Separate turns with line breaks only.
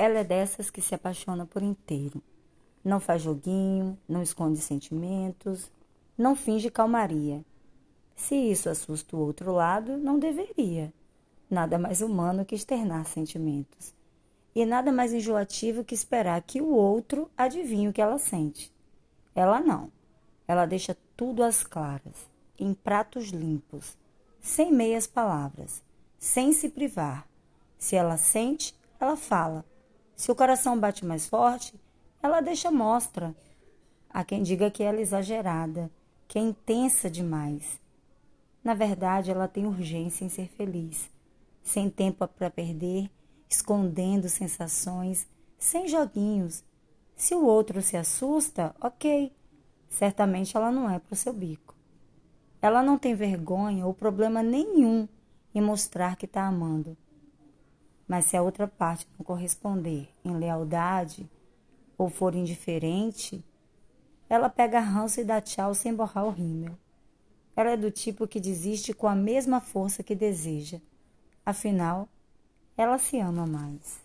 Ela é dessas que se apaixona por inteiro. Não faz joguinho, não esconde sentimentos, não finge calmaria. Se isso assusta o outro lado, não deveria. Nada mais humano que externar sentimentos. E nada mais enjoativo que esperar que o outro adivinhe o que ela sente. Ela não. Ela deixa tudo às claras, em pratos limpos, sem meias palavras, sem se privar. Se ela sente, ela fala. Se o coração bate mais forte, ela deixa mostra. Há quem diga que ela é exagerada, que é intensa demais. Na verdade, ela tem urgência em ser feliz, sem tempo para perder, escondendo sensações, sem joguinhos. Se o outro se assusta, ok, certamente ela não é para o seu bico. Ela não tem vergonha ou problema nenhum em mostrar que está amando. Mas se a outra parte não corresponder em lealdade ou for indiferente, ela pega ranço e dá tchau sem borrar o rímel. Ela é do tipo que desiste com a mesma força que deseja. Afinal, ela se ama mais.